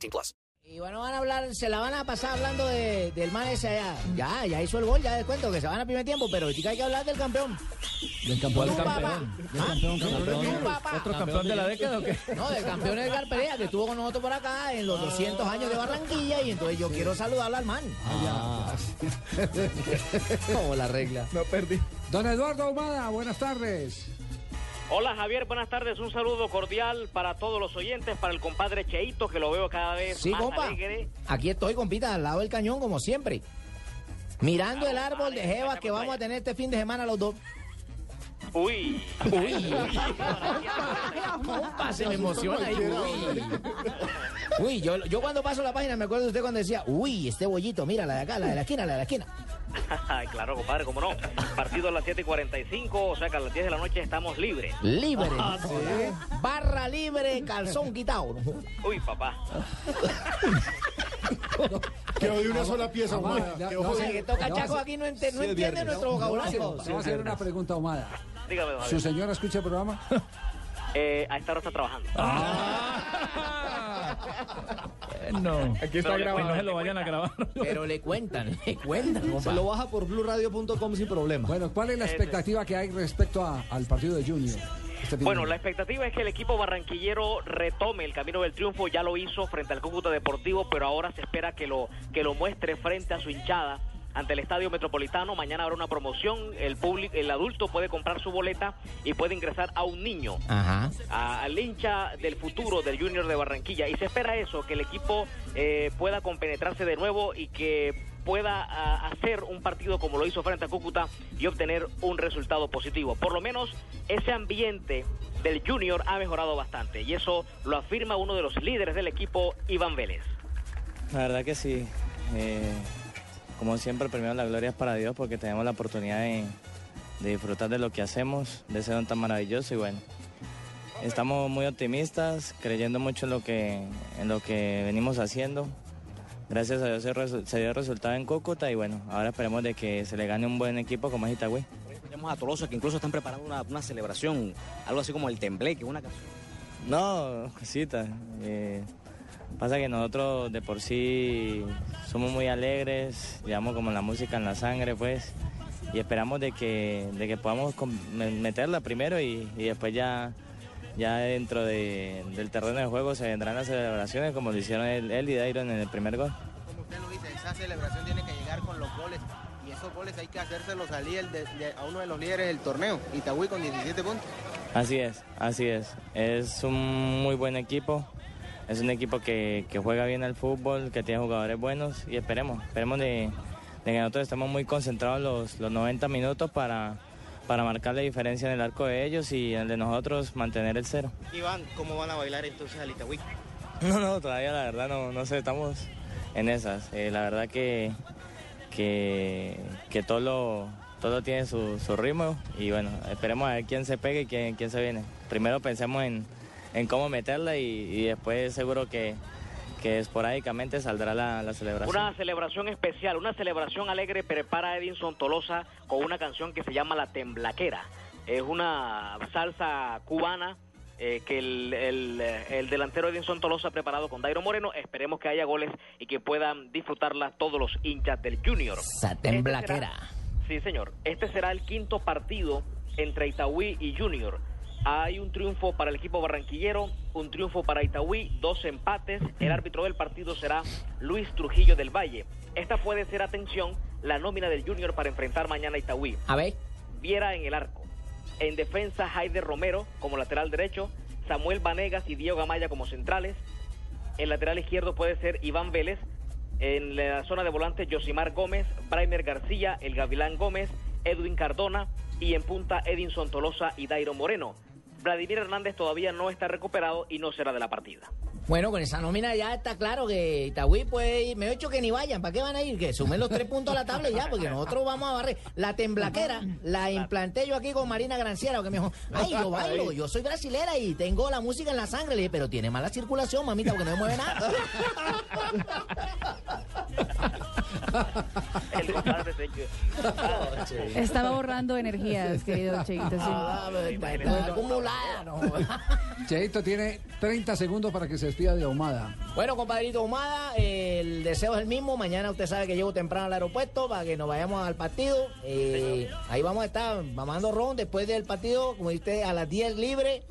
18 plus. Y bueno, van a hablar, se la van a pasar hablando de, del man ese allá. Ya, ya hizo el gol, ya descuento que se van a primer tiempo, pero ahorita hay que hablar del campeón. Del campeón. Campeón. papá. Del ¿Ah? campeón, Tú, campeón. papá. ¿Otro campeón de la década o qué? No, del campeón Edgar Perea, que estuvo con nosotros por acá en los 200 años de Barranquilla, y entonces yo quiero saludarlo al man. Como la regla. No perdí. Don Eduardo Ahumada, buenas tardes. Hola Javier, buenas tardes. Un saludo cordial para todos los oyentes, para el compadre Cheito, que lo veo cada vez Sí, más compa. alegre. Aquí estoy, compita, al lado del cañón, como siempre. Mirando el árbol de jevas que vamos a tener este fin de semana los dos. Uy, Uy, compa, se me emociona ahí. Uy, Uy, yo, yo cuando paso la página me acuerdo de usted cuando decía, uy, este bollito, mira, la de acá, la de la esquina, la de la esquina. claro, compadre, cómo no. Partido a las 7 y 45, o sea que a las 10 de la noche estamos libres. Libre. Barra libre, calzón quitado. Uy, papá. Quedó de una sola pieza, Ahumada. no, no, O sea, que toca Chaco aquí no, ente- no entiende nuestro vocabulario. Voy a hacer una pregunta Ahumada. Dígame, don ¿Su señora escucha el programa? Eh, a esta hora está trabajando. No. Aquí está Pero grabado. después no se lo vayan a grabar. Pero le cuentan, le cuentan, compa. baja por blueradio.com sin problema. Bueno, ¿cuál es la expectativa que hay respecto a- al partido de Junior? este Bueno, la expectativa es que el equipo barranquillero retome el camino del triunfo, ya lo hizo frente al Cúcuta Deportivo, pero ahora se espera que lo, que lo muestre frente a su hinchada ante el Estadio Metropolitano. Mañana habrá una promoción, el público, el adulto puede comprar su boleta y puede ingresar a un niño, Ajá. a- al hincha del futuro del Junior de Barranquilla. Y se espera eso, que el equipo eh, pueda compenetrarse de nuevo y que pueda ah, hacer un partido como lo hizo frente a Cúcuta y obtener un resultado positivo. Por lo menos ese ambiente del Junior ha mejorado bastante y eso lo afirma uno de los líderes del equipo, Iván Vélez. La verdad que sí. Eh, como siempre, primero la gloria es para Dios porque tenemos la oportunidad de, de disfrutar de lo que hacemos, de ser tan maravilloso y bueno. Estamos muy optimistas, creyendo mucho en lo que, en lo que venimos haciendo. Gracias a Dios se, se dio el resultado en Cúcuta y bueno, ahora esperemos de que se le gane un buen equipo como es Itagüí. Escuchamos a Tolosa que incluso están preparando una, una celebración, algo así como el tembleque, una canción. No, cosita. eh, pasa que nosotros de por sí somos muy alegres, llevamos como la música en la sangre, pues, y esperamos de que, de que podamos meterla primero y, y después ya, ya dentro de- del terreno de juego se vendrán las celebraciones como lo hicieron él, él y Dairon en el primer gol. Como usted lo dice, esa celebración tiene que llegar con los goles y esos goles hay que hacérselos salir el de- de- a uno de los líderes del torneo, Itagüí con 17 puntos. Así es, así es. Es un muy buen equipo. Es un equipo que, que juega bien al fútbol, que tiene jugadores buenos y esperemos, esperemos de, de que nosotros estemos muy concentrados los, los 90 minutos para, para marcar la diferencia en el arco de ellos y en el de nosotros mantener el cero. Iván, ¿cómo van a bailar entonces al Itagüí? No, no, todavía la verdad no, no sé, estamos en esas. Eh, la verdad que, que, que todo, lo, todo tiene su, su ritmo y bueno, esperemos a ver quién se pega y quién, quién se viene. Primero pensemos en, en cómo meterla y, y después seguro que, que esporádicamente saldrá la, la celebración. Una celebración especial, una celebración alegre prepara Edinson Tolosa con una canción que se llama La Temblaquera. Es una salsa cubana eh, que el, el, el delantero Edinson Tolosa ha preparado con Dairo Moreno. Esperemos que haya goles y que puedan disfrutarla todos los hinchas del Junior. Satén Blaquera. Sí, señor. Este será el quinto partido entre Itagüí y Junior. Hay un triunfo para el equipo barranquillero, un triunfo para Itagüí, dos empates. El árbitro del partido será Luis Trujillo del Valle. Esta puede ser, atención, la nómina del Junior para enfrentar mañana a Itagüí. A ver. Viera en el arco. En defensa, Jaide Romero como lateral derecho, Samuel Vanegas y Diego Gamaya como centrales. El lateral izquierdo puede ser Iván Vélez. En la zona de volante, Josimar Gómez, Braimer García, el Gavilán Gómez, Edwin Cardona y en punta Edinson Tolosa y Dairo Moreno. Vladimir Hernández todavía no está recuperado y no será de la partida. Bueno, con esa nómina ya está claro que Itagüí, pues, me he hecho que ni vayan. ¿Para qué van a ir? Que sumen los tres puntos a la tabla y ya, porque nosotros vamos a barrer. La temblaquera la implanté yo aquí con Marina Granciera, que me dijo, ay, yo bailo, yo soy brasilera y tengo la música en la sangre. Le dije, pero tiene mala circulación, mamita, porque no me mueve nada. Estaba borrando energías, querido Cheito. acumulada, no. Cheito tiene 30 segundos para que se despida de Ahumada. Bueno, compadrito Humada, eh, el deseo es el mismo. Mañana usted sabe que llego temprano al aeropuerto para que nos vayamos al partido. Eh, ahí vamos a estar mamando ron después del partido, como dice, a las 10 libre.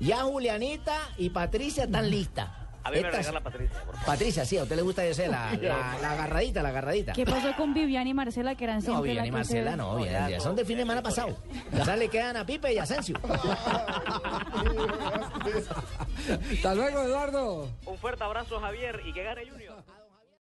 Ya Julianita y Patricia están listas. A mí me Estas- regala Patricia, por favor. Patricia, sí, a usted le gusta ese, la, la, la agarradita, la agarradita. ¿Qué pasó con Vivian y Marcela, que eran No, siempre bien, la y que Marcela no, bien, ya son de fin de semana pasado. Ya le quedan a Pipe y a Asensio. Hasta luego, Eduardo. Un fuerte abrazo, Javier, y que gane Junior.